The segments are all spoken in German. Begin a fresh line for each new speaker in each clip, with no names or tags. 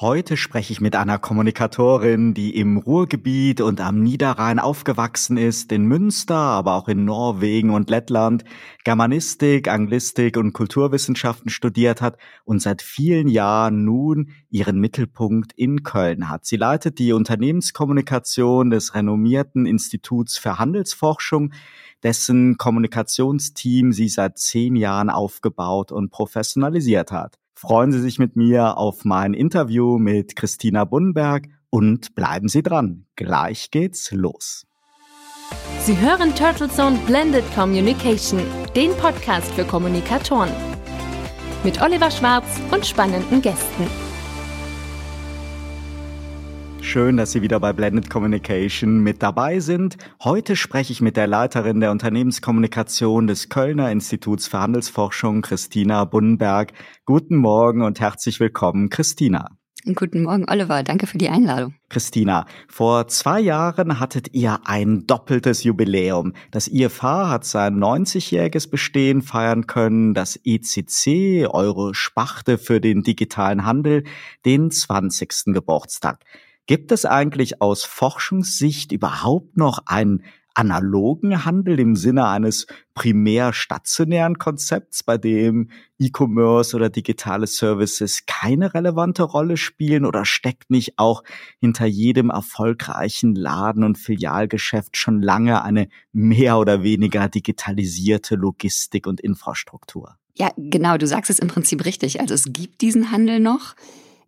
Heute spreche ich mit einer Kommunikatorin, die im Ruhrgebiet und am Niederrhein aufgewachsen ist, in Münster, aber auch in Norwegen und Lettland, Germanistik, Anglistik und Kulturwissenschaften studiert hat und seit vielen Jahren nun ihren Mittelpunkt in Köln hat. Sie leitet die Unternehmenskommunikation des renommierten Instituts für Handelsforschung, dessen Kommunikationsteam sie seit zehn Jahren aufgebaut und professionalisiert hat freuen Sie sich mit mir auf mein Interview mit Christina Bunnenberg und bleiben Sie dran. Gleich geht's los.
Sie hören Turtle Zone Blended Communication, den Podcast für Kommunikatoren. Mit Oliver Schwarz und spannenden Gästen.
Schön, dass Sie wieder bei Blended Communication mit dabei sind. Heute spreche ich mit der Leiterin der Unternehmenskommunikation des Kölner Instituts für Handelsforschung, Christina Bunnenberg. Guten Morgen und herzlich willkommen, Christina.
Guten Morgen, Oliver. Danke für die Einladung.
Christina, vor zwei Jahren hattet ihr ein doppeltes Jubiläum. Das IFH hat sein 90-jähriges Bestehen feiern können, das ECC, eure Spachte für den digitalen Handel, den 20. Geburtstag. Gibt es eigentlich aus Forschungssicht überhaupt noch einen analogen Handel im Sinne eines primär stationären Konzepts, bei dem E-Commerce oder digitale Services keine relevante Rolle spielen oder steckt nicht auch hinter jedem erfolgreichen Laden und Filialgeschäft schon lange eine mehr oder weniger digitalisierte Logistik und Infrastruktur?
Ja, genau, du sagst es im Prinzip richtig. Also es gibt diesen Handel noch.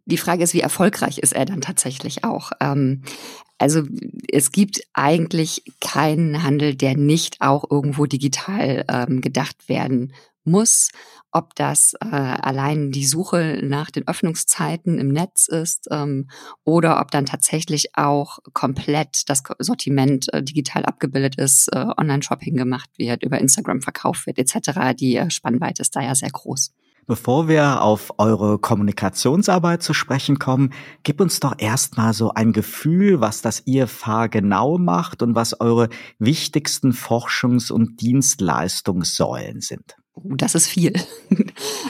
Die Frage ist, wie erfolgreich ist er dann tatsächlich auch? Ähm, also es gibt eigentlich keinen Handel, der nicht auch irgendwo digital ähm, gedacht werden muss. Ob das äh, allein die Suche nach den Öffnungszeiten im Netz ist ähm, oder ob dann tatsächlich auch komplett das Sortiment äh, digital abgebildet ist, äh, Online-Shopping gemacht wird, über Instagram verkauft wird etc. Die äh, Spannweite ist da ja sehr groß.
Bevor wir auf eure Kommunikationsarbeit zu sprechen kommen, gib uns doch erstmal so ein Gefühl, was das IFH genau macht und was eure wichtigsten Forschungs- und Dienstleistungssäulen sind.
Oh, das ist viel.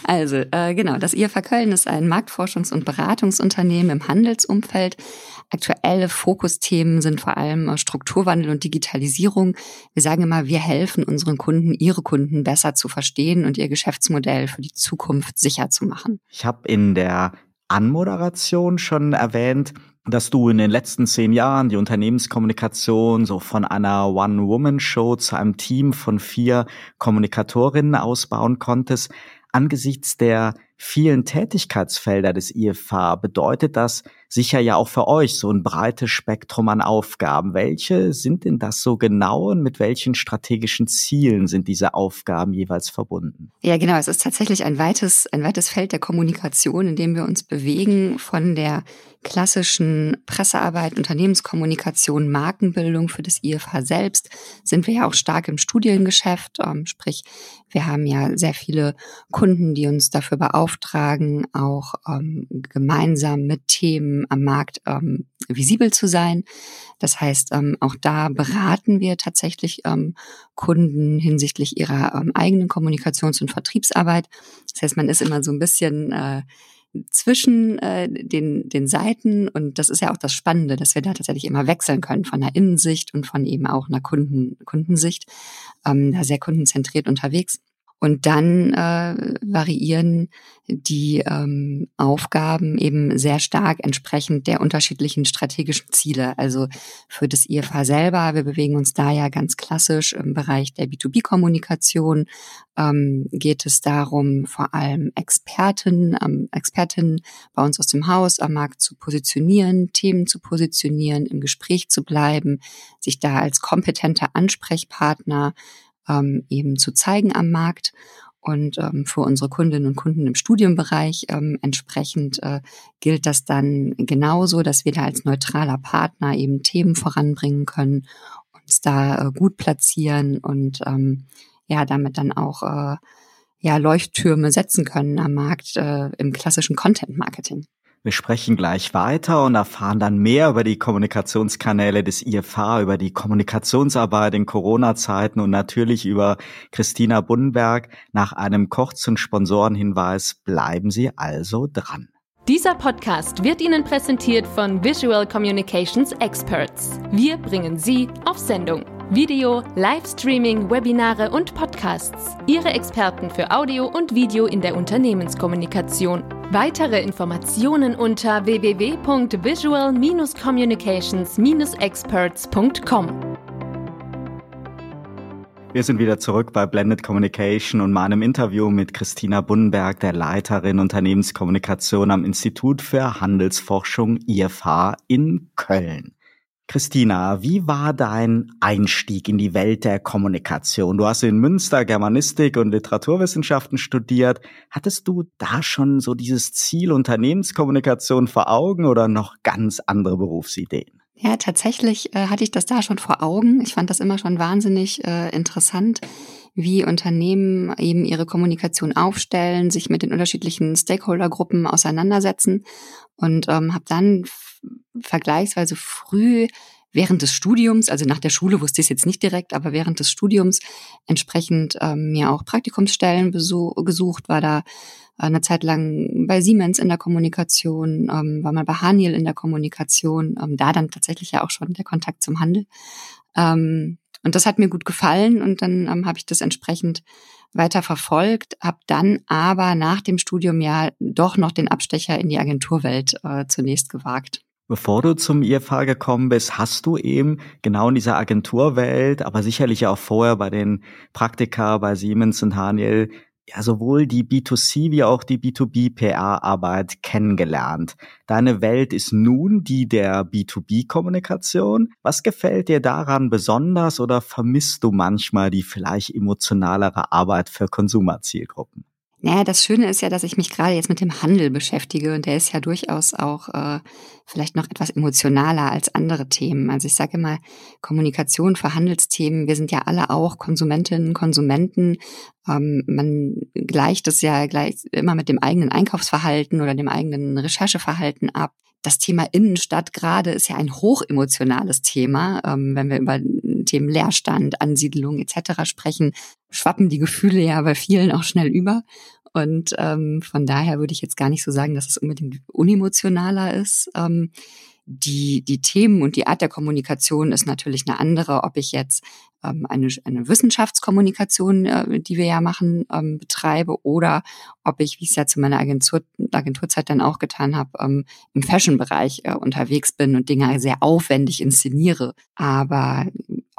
Also äh, genau, das IFA Köln ist ein Marktforschungs- und Beratungsunternehmen im Handelsumfeld. Aktuelle Fokusthemen sind vor allem äh, Strukturwandel und Digitalisierung. Wir sagen immer, wir helfen unseren Kunden, ihre Kunden besser zu verstehen und ihr Geschäftsmodell für die Zukunft sicher zu machen.
Ich habe in der Anmoderation schon erwähnt, dass du in den letzten zehn Jahren die Unternehmenskommunikation so von einer One-Woman-Show zu einem Team von vier Kommunikatorinnen ausbauen konntest. Angesichts der vielen Tätigkeitsfelder des IFH bedeutet das sicher ja auch für euch so ein breites Spektrum an Aufgaben. Welche sind denn das so genau und mit welchen strategischen Zielen sind diese Aufgaben jeweils verbunden?
Ja, genau. Es ist tatsächlich ein weites, ein weites Feld der Kommunikation, in dem wir uns bewegen von der klassischen Pressearbeit, Unternehmenskommunikation, Markenbildung für das IFH selbst sind wir ja auch stark im Studiengeschäft. Ähm, sprich, wir haben ja sehr viele Kunden, die uns dafür beauftragen, auch ähm, gemeinsam mit Themen am Markt ähm, visibel zu sein. Das heißt, ähm, auch da beraten wir tatsächlich ähm, Kunden hinsichtlich ihrer ähm, eigenen Kommunikations- und Vertriebsarbeit. Das heißt, man ist immer so ein bisschen äh, zwischen äh, den, den Seiten und das ist ja auch das Spannende, dass wir da tatsächlich immer wechseln können von einer Innensicht und von eben auch einer Kunden, Kundensicht, ähm, da sehr kundenzentriert unterwegs. Und dann äh, variieren die ähm, Aufgaben eben sehr stark entsprechend der unterschiedlichen strategischen Ziele. Also für das IFH selber, wir bewegen uns da ja ganz klassisch im Bereich der B2B-Kommunikation, ähm, geht es darum, vor allem Experten, ähm, Expertinnen bei uns aus dem Haus am Markt zu positionieren, Themen zu positionieren, im Gespräch zu bleiben, sich da als kompetenter Ansprechpartner ähm, eben zu zeigen am Markt und ähm, für unsere Kundinnen und Kunden im Studienbereich ähm, entsprechend äh, gilt das dann genauso, dass wir da als neutraler Partner eben Themen voranbringen können, uns da äh, gut platzieren und ähm, ja damit dann auch äh, ja Leuchttürme setzen können am Markt äh, im klassischen Content Marketing.
Wir sprechen gleich weiter und erfahren dann mehr über die Kommunikationskanäle des IFH, über die Kommunikationsarbeit in Corona-Zeiten und natürlich über Christina Bunnenberg. Nach einem kurzen Sponsorenhinweis bleiben Sie also dran.
Dieser Podcast wird Ihnen präsentiert von Visual Communications Experts. Wir bringen Sie auf Sendung. Video, Livestreaming, Webinare und Podcasts. Ihre Experten für Audio und Video in der Unternehmenskommunikation. Weitere Informationen unter www.visual-communications-experts.com.
Wir sind wieder zurück bei Blended Communication und meinem Interview mit Christina Bunnenberg, der Leiterin Unternehmenskommunikation am Institut für Handelsforschung IFH in Köln. Christina, wie war dein Einstieg in die Welt der Kommunikation? Du hast in Münster Germanistik und Literaturwissenschaften studiert. Hattest du da schon so dieses Ziel Unternehmenskommunikation vor Augen oder noch ganz andere Berufsideen?
Ja, tatsächlich äh, hatte ich das da schon vor Augen. Ich fand das immer schon wahnsinnig äh, interessant, wie Unternehmen eben ihre Kommunikation aufstellen, sich mit den unterschiedlichen Stakeholdergruppen auseinandersetzen und ähm, habe dann vergleichsweise früh während des Studiums, also nach der Schule wusste ich es jetzt nicht direkt, aber während des Studiums entsprechend ähm, mir auch Praktikumsstellen gesucht, war da eine Zeit lang bei Siemens in der Kommunikation, ähm, war mal bei Haniel in der Kommunikation, ähm, da dann tatsächlich ja auch schon der Kontakt zum Handel. Ähm, und das hat mir gut gefallen und dann ähm, habe ich das entsprechend weiter verfolgt, habe dann aber nach dem Studium ja doch noch den Abstecher in die Agenturwelt äh, zunächst gewagt.
Bevor du zum IFA gekommen bist, hast du eben genau in dieser Agenturwelt, aber sicherlich auch vorher bei den Praktika bei Siemens und Haniel ja sowohl die B2C wie auch die B2B PR-Arbeit kennengelernt. Deine Welt ist nun die der B2B-Kommunikation. Was gefällt dir daran besonders oder vermisst du manchmal die vielleicht emotionalere Arbeit für Konsumerzielgruppen?
Naja, das Schöne ist ja, dass ich mich gerade jetzt mit dem Handel beschäftige und der ist ja durchaus auch äh, vielleicht noch etwas emotionaler als andere Themen. Also ich sage immer, Kommunikation für Handelsthemen, wir sind ja alle auch Konsumentinnen, Konsumenten. Ähm, man gleicht es ja gleich immer mit dem eigenen Einkaufsverhalten oder dem eigenen Rechercheverhalten ab. Das Thema Innenstadt gerade ist ja ein hochemotionales Thema. Ähm, wenn wir über Themen Leerstand, Ansiedlung etc. sprechen, schwappen die Gefühle ja bei vielen auch schnell über. Und ähm, von daher würde ich jetzt gar nicht so sagen, dass es unbedingt unemotionaler ist. Ähm, die, die Themen und die Art der Kommunikation ist natürlich eine andere, ob ich jetzt ähm, eine, eine Wissenschaftskommunikation, äh, die wir ja machen, ähm, betreibe oder ob ich, wie ich es ja zu meiner Agentur, Agenturzeit dann auch getan habe, ähm, im Fashion-Bereich äh, unterwegs bin und Dinge sehr aufwendig inszeniere. Aber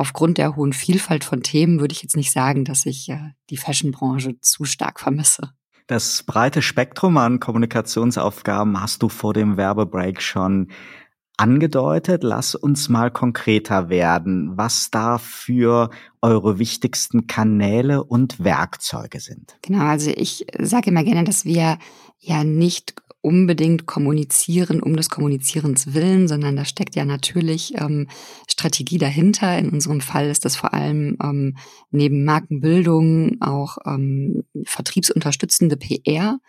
aufgrund der hohen Vielfalt von Themen würde ich jetzt nicht sagen, dass ich äh, die Fashion-Branche zu stark vermisse.
Das breite Spektrum an Kommunikationsaufgaben hast du vor dem Werbebreak schon angedeutet. Lass uns mal konkreter werden, was da für eure wichtigsten Kanäle und Werkzeuge sind.
Genau, also ich sage immer gerne, dass wir ja nicht unbedingt kommunizieren um des Kommunizierens willen, sondern da steckt ja natürlich ähm, Strategie dahinter. In unserem Fall ist das vor allem ähm, neben Markenbildung auch ähm, vertriebsunterstützende PR.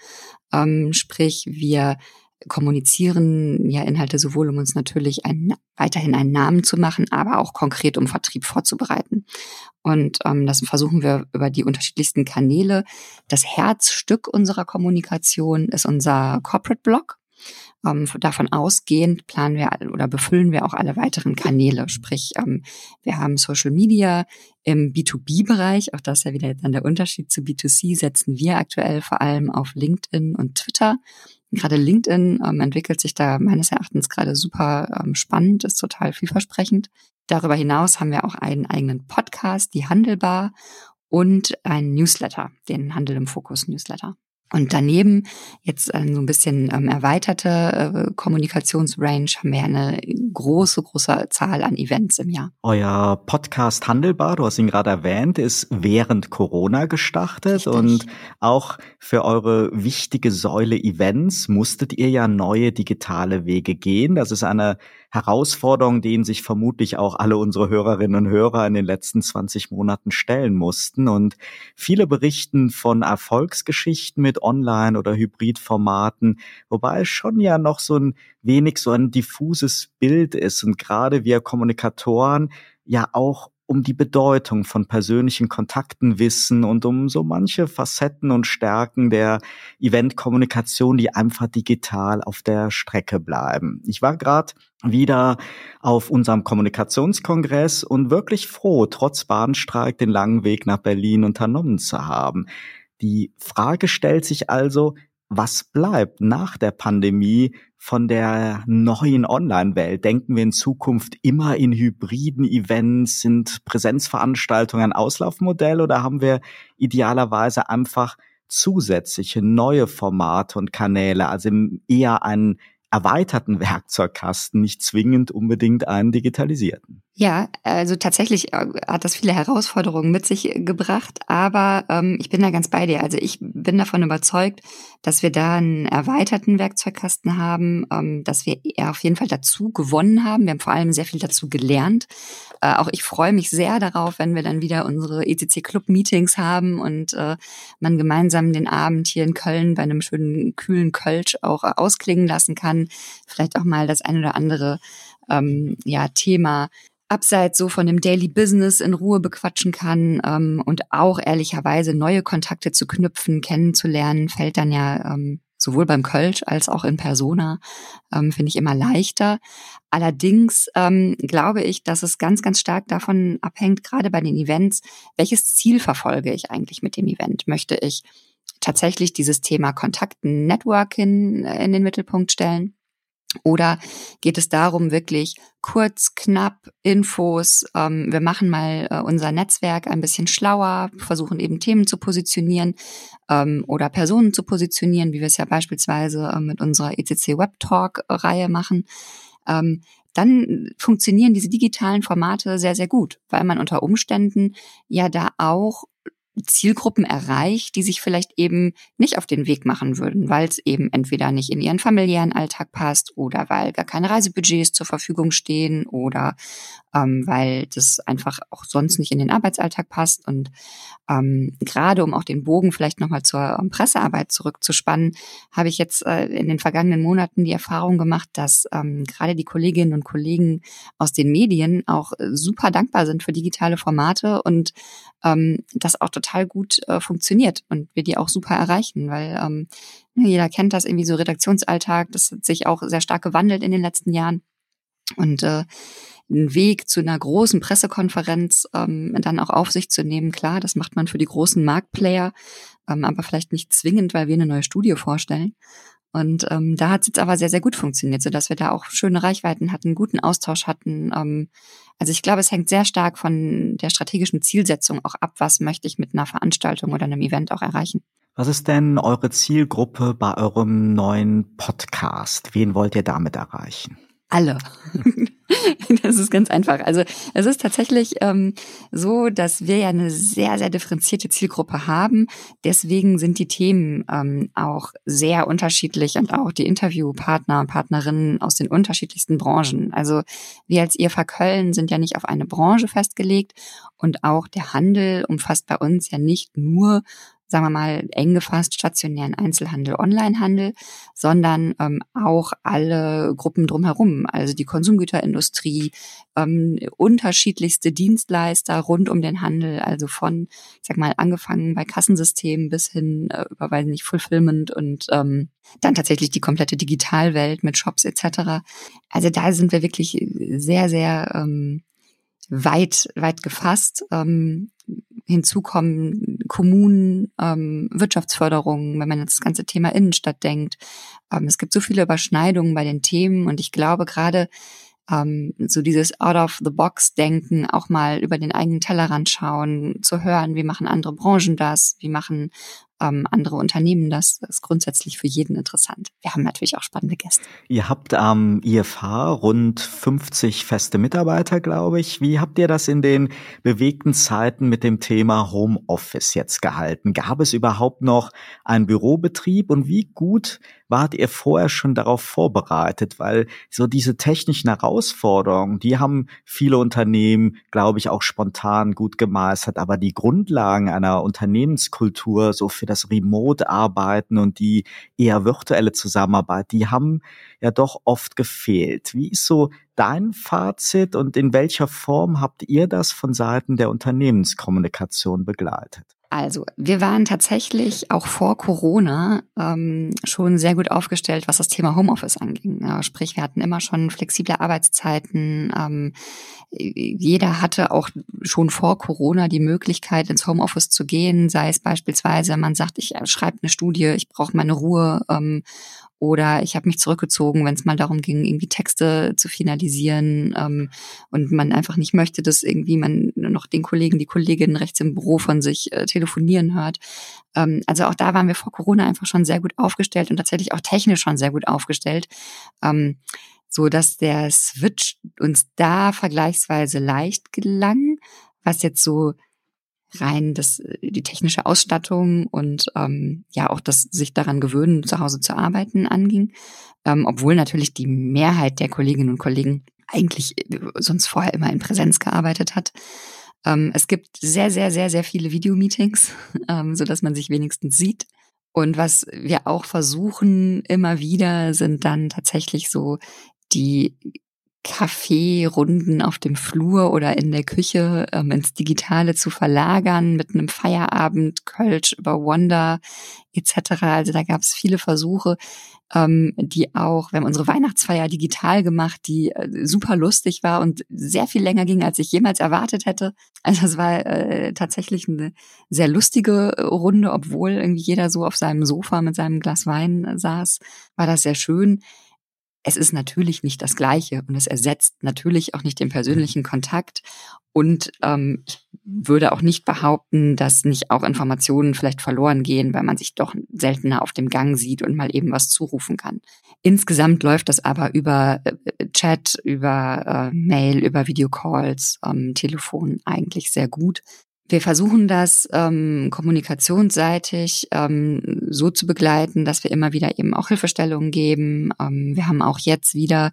Ähm, sprich, wir kommunizieren ja Inhalte sowohl, um uns natürlich einen, weiterhin einen Namen zu machen, aber auch konkret um Vertrieb vorzubereiten. Und ähm, das versuchen wir über die unterschiedlichsten Kanäle. Das Herzstück unserer Kommunikation ist unser Corporate Blog. Ähm, davon ausgehend planen wir oder befüllen wir auch alle weiteren Kanäle. Sprich, ähm, wir haben Social Media im B2B-Bereich. Auch das ist ja wieder dann der Unterschied zu B2C. Setzen wir aktuell vor allem auf LinkedIn und Twitter. Gerade LinkedIn ähm, entwickelt sich da meines Erachtens gerade super ähm, spannend, ist total vielversprechend. Darüber hinaus haben wir auch einen eigenen Podcast, die Handelbar, und einen Newsletter, den Handel im Fokus Newsletter. Und daneben jetzt äh, so ein bisschen ähm, erweiterte äh, Kommunikationsrange haben wir eine große, große Zahl an Events im Jahr.
Euer Podcast Handelbar, du hast ihn gerade erwähnt, ist während Corona gestartet Richtig. und auch für eure wichtige Säule Events musstet ihr ja neue digitale Wege gehen. Das ist eine Herausforderungen, denen sich vermutlich auch alle unsere Hörerinnen und Hörer in den letzten 20 Monaten stellen mussten. Und viele berichten von Erfolgsgeschichten mit Online- oder Hybridformaten, wobei es schon ja noch so ein wenig so ein diffuses Bild ist. Und gerade wir Kommunikatoren ja auch um die Bedeutung von persönlichen Kontakten wissen und um so manche Facetten und Stärken der Eventkommunikation, die einfach digital auf der Strecke bleiben. Ich war gerade wieder auf unserem Kommunikationskongress und wirklich froh, trotz Bahnstreik den langen Weg nach Berlin unternommen zu haben. Die Frage stellt sich also, was bleibt nach der Pandemie von der neuen Online-Welt? Denken wir in Zukunft immer in hybriden Events? Sind Präsenzveranstaltungen ein Auslaufmodell oder haben wir idealerweise einfach zusätzliche neue Formate und Kanäle, also eher einen erweiterten Werkzeugkasten, nicht zwingend unbedingt einen digitalisierten.
Ja, also tatsächlich äh, hat das viele Herausforderungen mit sich gebracht, aber ähm, ich bin da ganz bei dir. Also ich bin davon überzeugt, dass wir da einen erweiterten Werkzeugkasten haben, ähm, dass wir auf jeden Fall dazu gewonnen haben. Wir haben vor allem sehr viel dazu gelernt. Äh, auch ich freue mich sehr darauf, wenn wir dann wieder unsere ECC Club Meetings haben und äh, man gemeinsam den Abend hier in Köln bei einem schönen kühlen Kölsch auch äh, ausklingen lassen kann. Vielleicht auch mal das ein oder andere ähm, ja, Thema abseits so von dem Daily Business in Ruhe bequatschen kann ähm, und auch ehrlicherweise neue Kontakte zu knüpfen, kennenzulernen, fällt dann ja ähm, sowohl beim Kölsch als auch in Persona, ähm, finde ich immer leichter. Allerdings ähm, glaube ich, dass es ganz, ganz stark davon abhängt, gerade bei den Events, welches Ziel verfolge ich eigentlich mit dem Event? Möchte ich tatsächlich dieses Thema Kontakten, Networking in den Mittelpunkt stellen? Oder geht es darum, wirklich kurz, knapp Infos, ähm, wir machen mal äh, unser Netzwerk ein bisschen schlauer, versuchen eben Themen zu positionieren ähm, oder Personen zu positionieren, wie wir es ja beispielsweise äh, mit unserer ECC Web Talk-Reihe machen. Ähm, dann funktionieren diese digitalen Formate sehr, sehr gut, weil man unter Umständen ja da auch Zielgruppen erreicht, die sich vielleicht eben nicht auf den Weg machen würden, weil es eben entweder nicht in ihren familiären Alltag passt oder weil gar keine Reisebudgets zur Verfügung stehen oder ähm, weil das einfach auch sonst nicht in den Arbeitsalltag passt. Und ähm, gerade um auch den Bogen vielleicht nochmal zur ähm, Pressearbeit zurückzuspannen, habe ich jetzt äh, in den vergangenen Monaten die Erfahrung gemacht, dass ähm, gerade die Kolleginnen und Kollegen aus den Medien auch äh, super dankbar sind für digitale Formate und ähm, das auch total gut äh, funktioniert und wir die auch super erreichen, weil ähm, ne, jeder kennt das irgendwie so Redaktionsalltag, das hat sich auch sehr stark gewandelt in den letzten Jahren. Und äh, einen Weg zu einer großen Pressekonferenz ähm, dann auch auf sich zu nehmen, klar, das macht man für die großen Marktplayer, ähm, aber vielleicht nicht zwingend, weil wir eine neue Studie vorstellen. Und ähm, da hat es jetzt aber sehr, sehr gut funktioniert, so dass wir da auch schöne Reichweiten hatten, guten Austausch hatten. Ähm, also ich glaube, es hängt sehr stark von der strategischen Zielsetzung auch ab, was möchte ich mit einer Veranstaltung oder einem Event auch erreichen.
Was ist denn eure Zielgruppe bei eurem neuen Podcast? Wen wollt ihr damit erreichen?
Alle. das ist ganz einfach. Also es ist tatsächlich ähm, so, dass wir ja eine sehr, sehr differenzierte Zielgruppe haben. Deswegen sind die Themen ähm, auch sehr unterschiedlich und auch die Interviewpartner und Partnerinnen aus den unterschiedlichsten Branchen. Also wir als IFA Köln sind ja nicht auf eine Branche festgelegt und auch der Handel umfasst bei uns ja nicht nur sagen wir mal, eng gefasst stationären Einzelhandel, Onlinehandel, sondern ähm, auch alle Gruppen drumherum, also die Konsumgüterindustrie, ähm, unterschiedlichste Dienstleister rund um den Handel, also von, ich sag mal, angefangen bei Kassensystemen bis hin äh, über, weiß nicht, Fulfillment und ähm, dann tatsächlich die komplette Digitalwelt mit Shops etc. Also da sind wir wirklich sehr, sehr ähm, weit, weit gefasst. Ähm, hinzu kommen Kommunen, ähm, Wirtschaftsförderung, wenn man jetzt das ganze Thema Innenstadt denkt. Ähm, es gibt so viele Überschneidungen bei den Themen und ich glaube gerade ähm, so dieses Out-of-the-Box-Denken, auch mal über den eigenen Tellerrand schauen, zu hören, wie machen andere Branchen das, wie machen ähm, andere Unternehmen das, das ist grundsätzlich für jeden interessant. Wir haben natürlich auch spannende Gäste.
Ihr habt am IFH rund 50 feste Mitarbeiter, glaube ich. Wie habt ihr das in den bewegten Zeiten mit dem Thema Homeoffice jetzt gehalten? Gab es überhaupt noch einen Bürobetrieb und wie gut wart ihr vorher schon darauf vorbereitet? Weil so diese technischen Herausforderungen, die haben viele Unternehmen, glaube ich, auch spontan gut gemeistert. Aber die Grundlagen einer Unternehmenskultur, so für das Remote-Arbeiten und die eher virtuelle Zusammenarbeit, die haben ja doch oft gefehlt. Wie ist so dein Fazit und in welcher Form habt ihr das von Seiten der Unternehmenskommunikation begleitet?
Also, wir waren tatsächlich auch vor Corona ähm, schon sehr gut aufgestellt, was das Thema Homeoffice anging. Ja, sprich, wir hatten immer schon flexible Arbeitszeiten. Ähm, jeder hatte auch schon vor Corona die Möglichkeit, ins Homeoffice zu gehen, sei es beispielsweise, man sagt, ich schreibe eine Studie, ich brauche meine Ruhe ähm, oder ich habe mich zurückgezogen, wenn es mal darum ging, irgendwie Texte zu finalisieren ähm, und man einfach nicht möchte, dass irgendwie man noch den Kollegen, die Kolleginnen rechts im Büro von sich äh, telefonieren hört. Ähm, also auch da waren wir vor Corona einfach schon sehr gut aufgestellt und tatsächlich auch technisch schon sehr gut aufgestellt. Ähm, so dass der Switch uns da vergleichsweise leicht gelang, was jetzt so rein das, die technische Ausstattung und ähm, ja auch das sich daran gewöhnen, zu Hause zu arbeiten anging. Ähm, obwohl natürlich die Mehrheit der Kolleginnen und Kollegen eigentlich äh, sonst vorher immer in Präsenz gearbeitet hat. Ähm, es gibt sehr, sehr, sehr, sehr viele Videomeetings, ähm, so dass man sich wenigstens sieht. Und was wir auch versuchen immer wieder, sind dann tatsächlich so die Kaffeerunden auf dem Flur oder in der Küche ähm, ins Digitale zu verlagern mit einem Feierabend, Kölsch über Wonder etc. Also da gab es viele Versuche, ähm, die auch, wir haben unsere Weihnachtsfeier digital gemacht, die äh, super lustig war und sehr viel länger ging, als ich jemals erwartet hätte. Also es war äh, tatsächlich eine sehr lustige äh, Runde, obwohl irgendwie jeder so auf seinem Sofa mit seinem Glas Wein äh, saß, war das sehr schön es ist natürlich nicht das Gleiche und es ersetzt natürlich auch nicht den persönlichen Kontakt. Und ähm, ich würde auch nicht behaupten, dass nicht auch Informationen vielleicht verloren gehen, weil man sich doch seltener auf dem Gang sieht und mal eben was zurufen kann. Insgesamt läuft das aber über äh, Chat, über äh, Mail, über Videocalls, ähm, Telefon eigentlich sehr gut. Wir versuchen das ähm, kommunikationsseitig ähm, so zu begleiten, dass wir immer wieder eben auch Hilfestellungen geben. Ähm, wir haben auch jetzt wieder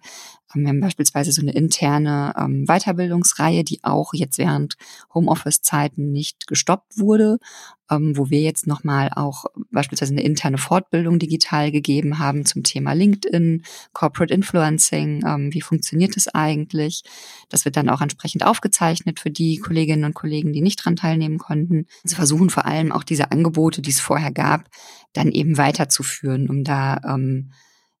wir haben beispielsweise so eine interne ähm, Weiterbildungsreihe, die auch jetzt während Homeoffice-Zeiten nicht gestoppt wurde, ähm, wo wir jetzt nochmal auch beispielsweise eine interne Fortbildung digital gegeben haben zum Thema LinkedIn, Corporate Influencing, ähm, wie funktioniert das eigentlich. Das wird dann auch entsprechend aufgezeichnet für die Kolleginnen und Kollegen, die nicht dran teilnehmen konnten. Sie versuchen vor allem auch diese Angebote, die es vorher gab, dann eben weiterzuführen, um da ähm,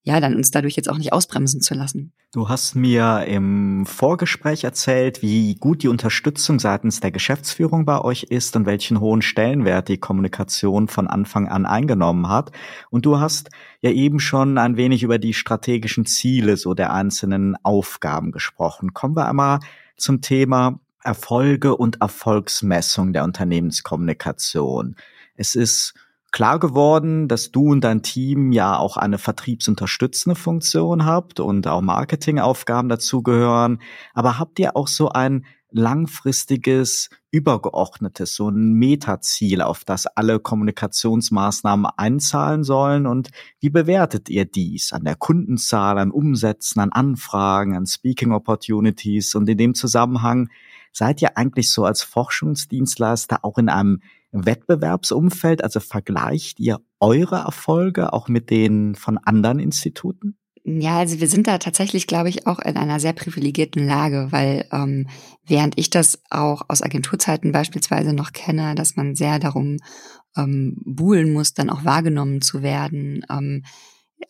ja, dann uns dadurch jetzt auch nicht ausbremsen zu lassen.
Du hast mir im Vorgespräch erzählt, wie gut die Unterstützung seitens der Geschäftsführung bei euch ist und welchen hohen Stellenwert die Kommunikation von Anfang an eingenommen hat. Und du hast ja eben schon ein wenig über die strategischen Ziele so der einzelnen Aufgaben gesprochen. Kommen wir einmal zum Thema Erfolge und Erfolgsmessung der Unternehmenskommunikation. Es ist klar geworden, dass du und dein Team ja auch eine vertriebsunterstützende Funktion habt und auch Marketingaufgaben dazugehören. Aber habt ihr auch so ein langfristiges, übergeordnetes, so ein Metaziel, auf das alle Kommunikationsmaßnahmen einzahlen sollen? Und wie bewertet ihr dies an der Kundenzahl, an Umsätzen, an Anfragen, an Speaking Opportunities? Und in dem Zusammenhang seid ihr eigentlich so als Forschungsdienstleister auch in einem Wettbewerbsumfeld? Also vergleicht ihr eure Erfolge auch mit denen von anderen Instituten?
Ja, also wir sind da tatsächlich, glaube ich, auch in einer sehr privilegierten Lage, weil ähm, während ich das auch aus Agenturzeiten beispielsweise noch kenne, dass man sehr darum ähm, buhlen muss, dann auch wahrgenommen zu werden, ähm,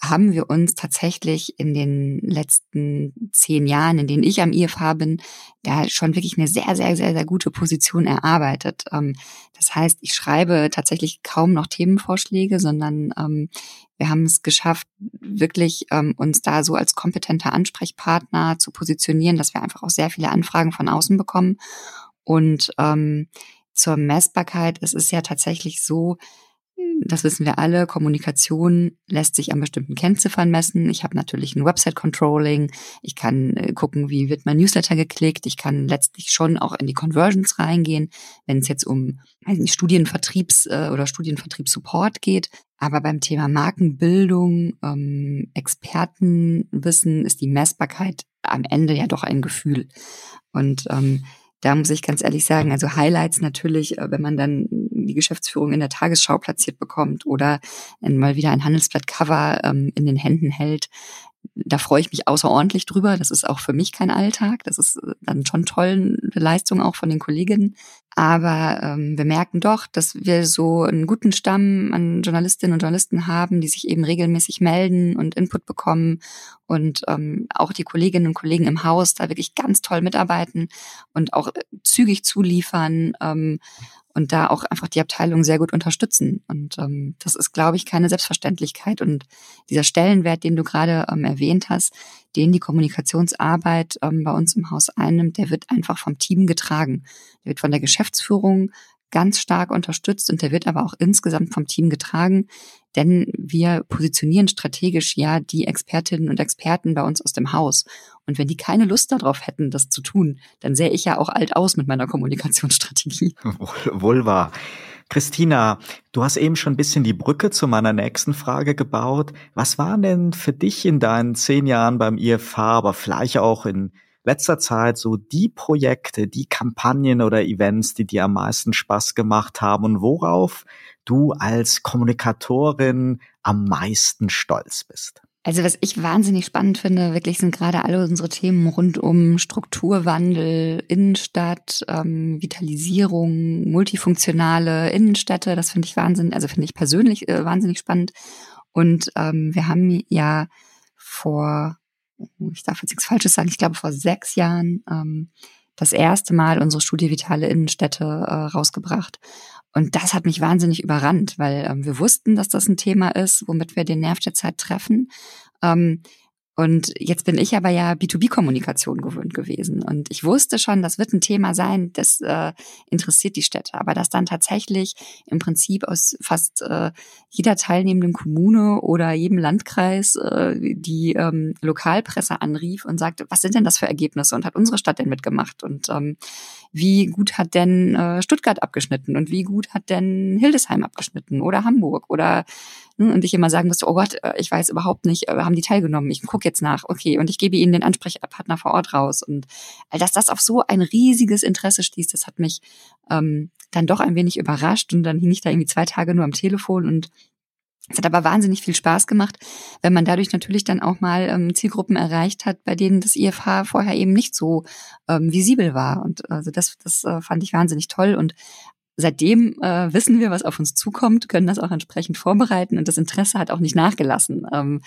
haben wir uns tatsächlich in den letzten zehn Jahren, in denen ich am IFH bin, da schon wirklich eine sehr, sehr, sehr, sehr gute Position erarbeitet. Ähm, das heißt, ich schreibe tatsächlich kaum noch Themenvorschläge, sondern ähm, wir haben es geschafft, wirklich ähm, uns da so als kompetenter Ansprechpartner zu positionieren, dass wir einfach auch sehr viele Anfragen von außen bekommen. Und zur Messbarkeit ist es ja tatsächlich so, das wissen wir alle, Kommunikation lässt sich an bestimmten Kennziffern messen. Ich habe natürlich ein Website-Controlling, ich kann äh, gucken, wie wird mein Newsletter geklickt, ich kann letztlich schon auch in die Conversions reingehen, wenn es jetzt um nicht, Studienvertriebs- äh, oder Studienvertriebssupport geht. Aber beim Thema Markenbildung, ähm, Expertenwissen ist die Messbarkeit am Ende ja doch ein Gefühl. Und ähm, da muss ich ganz ehrlich sagen, also Highlights natürlich, äh, wenn man dann die Geschäftsführung in der Tagesschau platziert bekommt oder mal wieder ein Handelsblatt-Cover ähm, in den Händen hält, da freue ich mich außerordentlich drüber. Das ist auch für mich kein Alltag. Das ist äh, dann schon toll, eine Leistung auch von den Kolleginnen. Aber ähm, wir merken doch, dass wir so einen guten Stamm an Journalistinnen und Journalisten haben, die sich eben regelmäßig melden und Input bekommen und ähm, auch die Kolleginnen und Kollegen im Haus da wirklich ganz toll mitarbeiten und auch äh, zügig zuliefern. Ähm, und da auch einfach die Abteilung sehr gut unterstützen. Und ähm, das ist, glaube ich, keine Selbstverständlichkeit. Und dieser Stellenwert, den du gerade ähm, erwähnt hast, den die Kommunikationsarbeit ähm, bei uns im Haus einnimmt, der wird einfach vom Team getragen. Der wird von der Geschäftsführung ganz stark unterstützt und der wird aber auch insgesamt vom Team getragen, denn wir positionieren strategisch ja die Expertinnen und Experten bei uns aus dem Haus. Und wenn die keine Lust darauf hätten, das zu tun, dann sähe ich ja auch alt aus mit meiner Kommunikationsstrategie.
Wohl, wohl wahr. Christina, du hast eben schon ein bisschen die Brücke zu meiner nächsten Frage gebaut. Was waren denn für dich in deinen zehn Jahren beim IFH, aber vielleicht auch in letzter Zeit so die Projekte, die Kampagnen oder Events, die dir am meisten Spaß gemacht haben und worauf du als Kommunikatorin am meisten stolz bist?
Also was ich wahnsinnig spannend finde, wirklich sind gerade alle unsere Themen rund um Strukturwandel, Innenstadt, ähm, Vitalisierung, multifunktionale Innenstädte. Das finde ich wahnsinnig, also finde ich persönlich äh, wahnsinnig spannend. Und ähm, wir haben ja vor ich darf jetzt nichts Falsches sagen, ich glaube vor sechs Jahren ähm, das erste Mal unsere Studie Vitale Innenstädte äh, rausgebracht. Und das hat mich wahnsinnig überrannt, weil ähm, wir wussten, dass das ein Thema ist, womit wir den Nerv der Zeit treffen. Ähm, und jetzt bin ich aber ja B2B-Kommunikation gewöhnt gewesen. Und ich wusste schon, das wird ein Thema sein, das äh, interessiert die Städte. Aber dass dann tatsächlich im Prinzip aus fast äh, jeder teilnehmenden Kommune oder jedem Landkreis äh, die ähm, Lokalpresse anrief und sagte, was sind denn das für Ergebnisse und hat unsere Stadt denn mitgemacht? Und ähm, wie gut hat denn äh, Stuttgart abgeschnitten und wie gut hat denn Hildesheim abgeschnitten oder Hamburg oder und ich immer sagen musste, oh Gott, äh, ich weiß überhaupt nicht, äh, haben die teilgenommen, ich gucke jetzt nach, okay, und ich gebe ihnen den Ansprechpartner vor Ort raus. Und dass das auf so ein riesiges Interesse stieß, das hat mich ähm, dann doch ein wenig überrascht. Und dann hing ich da irgendwie zwei Tage nur am Telefon. Und es hat aber wahnsinnig viel Spaß gemacht, wenn man dadurch natürlich dann auch mal ähm, Zielgruppen erreicht hat, bei denen das IFH vorher eben nicht so ähm, visibel war. Und also das, das äh, fand ich wahnsinnig toll. Und seitdem äh, wissen wir, was auf uns zukommt, können das auch entsprechend vorbereiten und das Interesse hat auch nicht nachgelassen, ähm,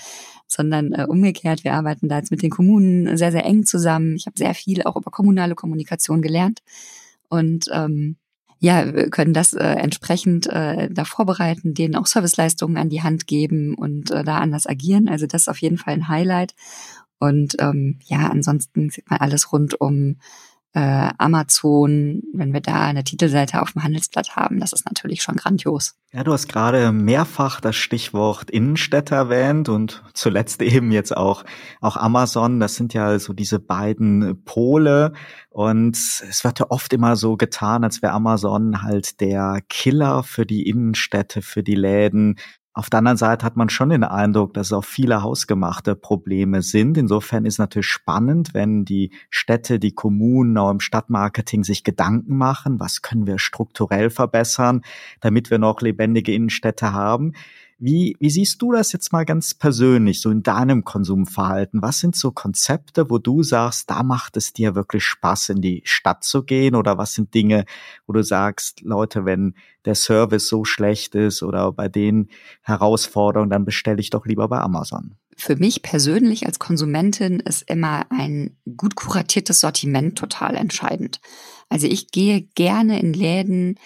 sondern äh, umgekehrt. Wir arbeiten da jetzt mit den Kommunen sehr, sehr eng zusammen. Ich habe sehr viel auch über kommunale Kommunikation gelernt und ähm, ja, können das äh, entsprechend äh, da vorbereiten, denen auch Serviceleistungen an die Hand geben und äh, da anders agieren. Also das ist auf jeden Fall ein Highlight. Und ähm, ja, ansonsten sieht man alles rund um äh, Amazon, wenn wir da eine Titelseite auf dem Handelsblatt haben, das ist natürlich schon grandios.
Ja, du hast gerade mehrfach das Stichwort Innenstädte erwähnt und zuletzt eben jetzt auch, auch Amazon. Das sind ja so diese beiden Pole. Und es wird ja oft immer so getan, als wäre Amazon halt der Killer für die Innenstädte, für die Läden. Auf der anderen Seite hat man schon den Eindruck, dass es auch viele hausgemachte Probleme sind. Insofern ist natürlich spannend, wenn die Städte, die Kommunen auch im Stadtmarketing sich Gedanken machen, was können wir strukturell verbessern, damit wir noch lebendige Innenstädte haben. Wie, wie siehst du das jetzt mal ganz persönlich, so in deinem Konsumverhalten? Was sind so Konzepte, wo du sagst, da macht es dir wirklich Spaß, in die Stadt zu gehen? Oder was sind Dinge, wo du sagst, Leute, wenn der Service so schlecht ist oder bei den Herausforderungen, dann bestelle ich doch lieber bei Amazon?
Für mich persönlich als Konsumentin ist immer ein gut kuratiertes Sortiment total entscheidend. Also ich gehe gerne in Läden,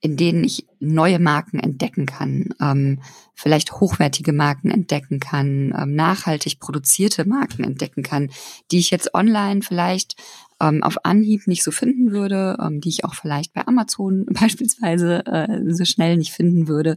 in denen ich neue Marken entdecken kann, ähm, vielleicht hochwertige Marken entdecken kann, ähm, nachhaltig produzierte Marken entdecken kann, die ich jetzt online vielleicht ähm, auf Anhieb nicht so finden würde, ähm, die ich auch vielleicht bei Amazon beispielsweise äh, so schnell nicht finden würde.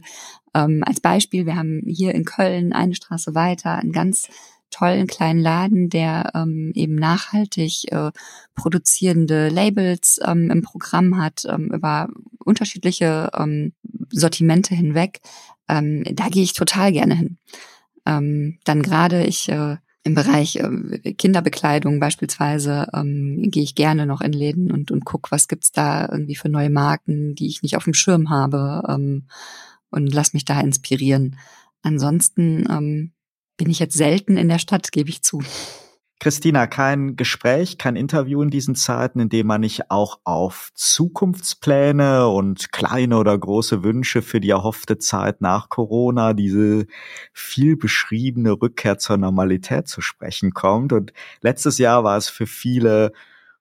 Ähm, als Beispiel, wir haben hier in Köln eine Straße weiter ein ganz tollen kleinen Laden, der ähm, eben nachhaltig äh, produzierende Labels ähm, im Programm hat, ähm, über unterschiedliche ähm, Sortimente hinweg. ähm, da gehe ich total gerne hin. Ähm, dann gerade ich äh, im Bereich äh, Kinderbekleidung beispielsweise ähm, gehe ich gerne noch in Läden und, und guck, was gibt's da irgendwie für neue Marken, die ich nicht auf dem Schirm habe ähm, und lass mich da inspirieren. Ansonsten ähm, bin ich jetzt selten in der Stadt, gebe ich zu.
Christina, kein Gespräch, kein Interview in diesen Zeiten, in dem man nicht auch auf Zukunftspläne und kleine oder große Wünsche für die erhoffte Zeit nach Corona, diese viel beschriebene Rückkehr zur Normalität zu sprechen kommt. Und letztes Jahr war es für viele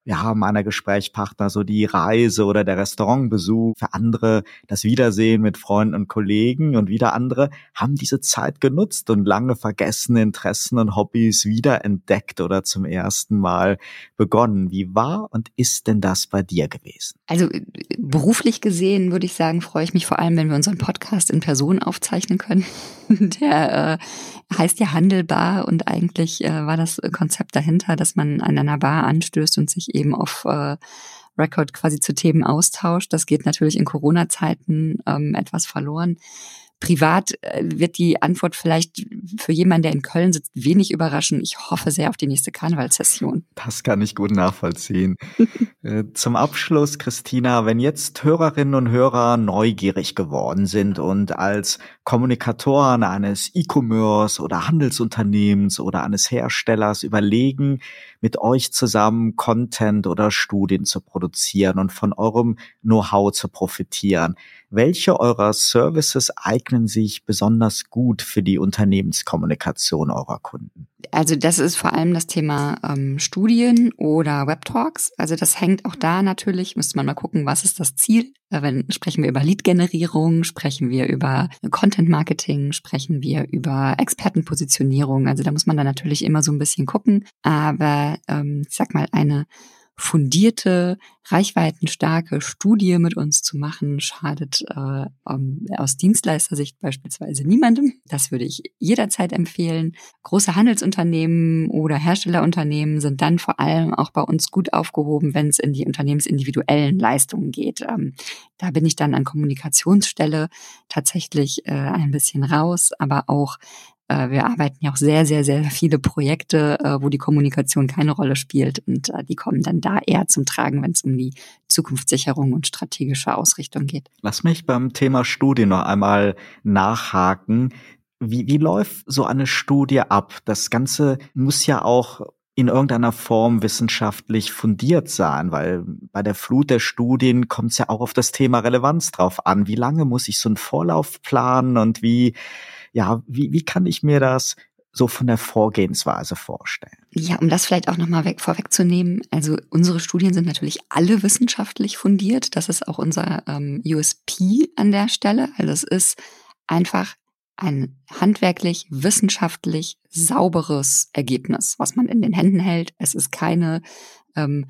ja, meiner Gesprächspartner so die Reise oder der Restaurantbesuch, für andere das Wiedersehen mit Freunden und Kollegen und wieder andere haben diese Zeit genutzt und lange vergessene Interessen und Hobbys wiederentdeckt oder zum ersten Mal begonnen. Wie war und ist denn das bei dir gewesen?
Also äh, beruflich gesehen würde ich sagen, freue ich mich vor allem, wenn wir unseren Podcast in Person aufzeichnen können. Der äh, heißt ja Handelbar und eigentlich äh, war das Konzept dahinter, dass man an einer Bar anstößt und sich eben auf äh, Record quasi zu Themen austauscht. Das geht natürlich in Corona-Zeiten ähm, etwas verloren. Privat äh, wird die Antwort vielleicht für jemanden, der in Köln sitzt, wenig überraschen. Ich hoffe sehr auf die nächste Karnevalssession.
Das kann ich gut nachvollziehen. Äh, zum Abschluss, Christina, wenn jetzt Hörerinnen und Hörer neugierig geworden sind und als Kommunikatoren eines E-Commerce oder Handelsunternehmens oder eines Herstellers überlegen, mit euch zusammen Content oder Studien zu produzieren und von eurem Know-how zu profitieren, welche eurer Services eignen sich besonders gut für die Unternehmenskommunikation eurer Kunden?
Also das ist vor allem das Thema ähm, Studien oder Webtalks. Also das hängt auch da natürlich, müsste man mal gucken, was ist das Ziel. Äh, wenn sprechen wir über Lead-Generierung, sprechen wir über Content-Marketing, sprechen wir über Expertenpositionierung. Also da muss man dann natürlich immer so ein bisschen gucken. Aber ähm, ich sag mal, eine fundierte, reichweitenstarke Studie mit uns zu machen, schadet äh, um, aus Dienstleistersicht beispielsweise niemandem. Das würde ich jederzeit empfehlen. Große Handelsunternehmen oder Herstellerunternehmen sind dann vor allem auch bei uns gut aufgehoben, wenn es in die unternehmensindividuellen Leistungen geht. Ähm, da bin ich dann an Kommunikationsstelle tatsächlich äh, ein bisschen raus, aber auch äh, wir arbeiten ja auch sehr, sehr, sehr viele Projekte, äh, wo die Kommunikation keine Rolle spielt und äh, die kommen dann da eher zum Tragen, wenn es um die Zukunftssicherung und strategische Ausrichtung geht.
Lass mich beim Thema Studie noch einmal nachhaken. Wie, wie läuft so eine Studie ab? Das Ganze muss ja auch in irgendeiner Form wissenschaftlich fundiert sein, weil bei der Flut der Studien kommt es ja auch auf das Thema Relevanz drauf an. Wie lange muss ich so einen Vorlauf planen und wie ja, wie, wie kann ich mir das so von der Vorgehensweise vorstellen?
Ja, um das vielleicht auch nochmal weg, vorwegzunehmen. Also unsere Studien sind natürlich alle wissenschaftlich fundiert. Das ist auch unser ähm, USP an der Stelle. Also es ist einfach ein handwerklich, wissenschaftlich sauberes Ergebnis, was man in den Händen hält. Es ist keine ähm,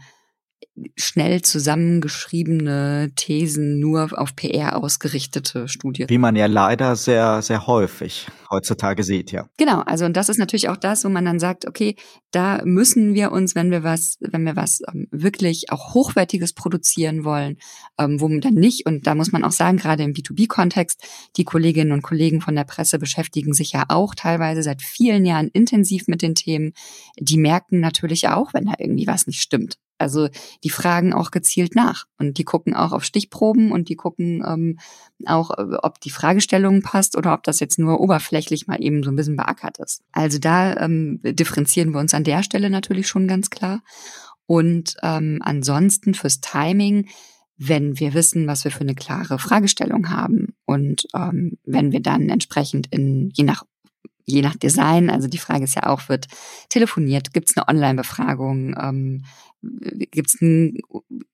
schnell zusammengeschriebene Thesen nur auf PR ausgerichtete Studie.
Wie man ja leider sehr, sehr häufig heutzutage sieht, ja.
Genau, also und das ist natürlich auch das, wo man dann sagt, okay, da müssen wir uns, wenn wir was, wenn wir was ähm, wirklich auch Hochwertiges produzieren wollen, ähm, wo man dann nicht, und da muss man auch sagen, gerade im B2B-Kontext, die Kolleginnen und Kollegen von der Presse beschäftigen sich ja auch teilweise seit vielen Jahren intensiv mit den Themen. Die merken natürlich auch, wenn da irgendwie was nicht stimmt. Also die fragen auch gezielt nach und die gucken auch auf Stichproben und die gucken ähm, auch, äh, ob die Fragestellung passt oder ob das jetzt nur oberflächlich mal eben so ein bisschen beackert ist. Also da ähm, differenzieren wir uns an der Stelle natürlich schon ganz klar. Und ähm, ansonsten fürs Timing, wenn wir wissen, was wir für eine klare Fragestellung haben und ähm, wenn wir dann entsprechend in je nach je nach Design, also die Frage ist ja auch, wird telefoniert, gibt es eine Online-Befragung, ähm, gibt es einen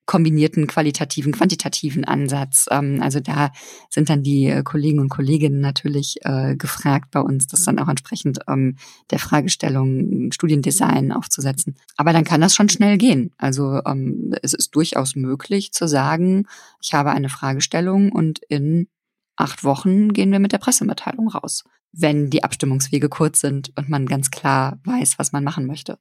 kombinierten qualitativen, quantitativen Ansatz. Ähm, also da sind dann die äh, Kollegen und Kolleginnen natürlich äh, gefragt bei uns, das dann auch entsprechend ähm, der Fragestellung Studiendesign aufzusetzen. Aber dann kann das schon schnell gehen. Also ähm, es ist durchaus möglich zu sagen, ich habe eine Fragestellung und in acht Wochen gehen wir mit der Pressemitteilung raus, wenn die Abstimmungswege kurz sind und man ganz klar weiß, was man machen möchte.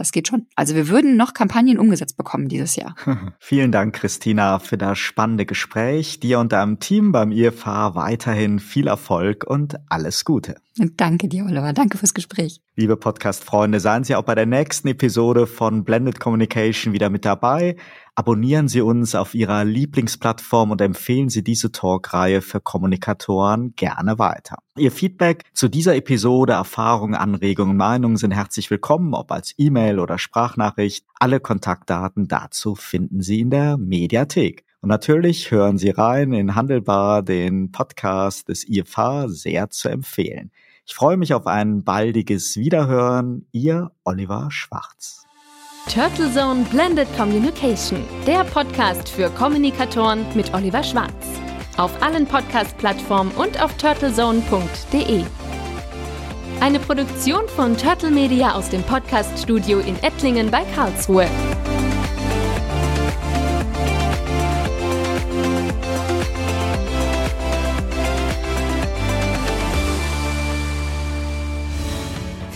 Das geht schon. Also wir würden noch Kampagnen umgesetzt bekommen dieses Jahr.
Vielen Dank, Christina, für das spannende Gespräch. Dir und deinem Team beim IFH weiterhin viel Erfolg und alles Gute.
Danke dir, Oliver. Danke fürs Gespräch.
Liebe Podcast-Freunde, seien Sie auch bei der nächsten Episode von Blended Communication wieder mit dabei. Abonnieren Sie uns auf Ihrer Lieblingsplattform und empfehlen Sie diese Talkreihe für Kommunikatoren gerne weiter. Ihr Feedback zu dieser Episode, Erfahrungen, Anregungen, Meinungen sind herzlich willkommen, ob als E-Mail oder Sprachnachricht. Alle Kontaktdaten dazu finden Sie in der Mediathek. Und natürlich hören Sie rein in Handelbar, den Podcast des IFH, sehr zu empfehlen. Ich freue mich auf ein baldiges Wiederhören. Ihr Oliver Schwarz.
Turtle Zone Blended Communication, der Podcast für Kommunikatoren mit Oliver Schwarz. Auf allen Podcast-Plattformen und auf turtlezone.de. Eine Produktion von Turtle Media aus dem Podcast-Studio in Ettlingen bei Karlsruhe.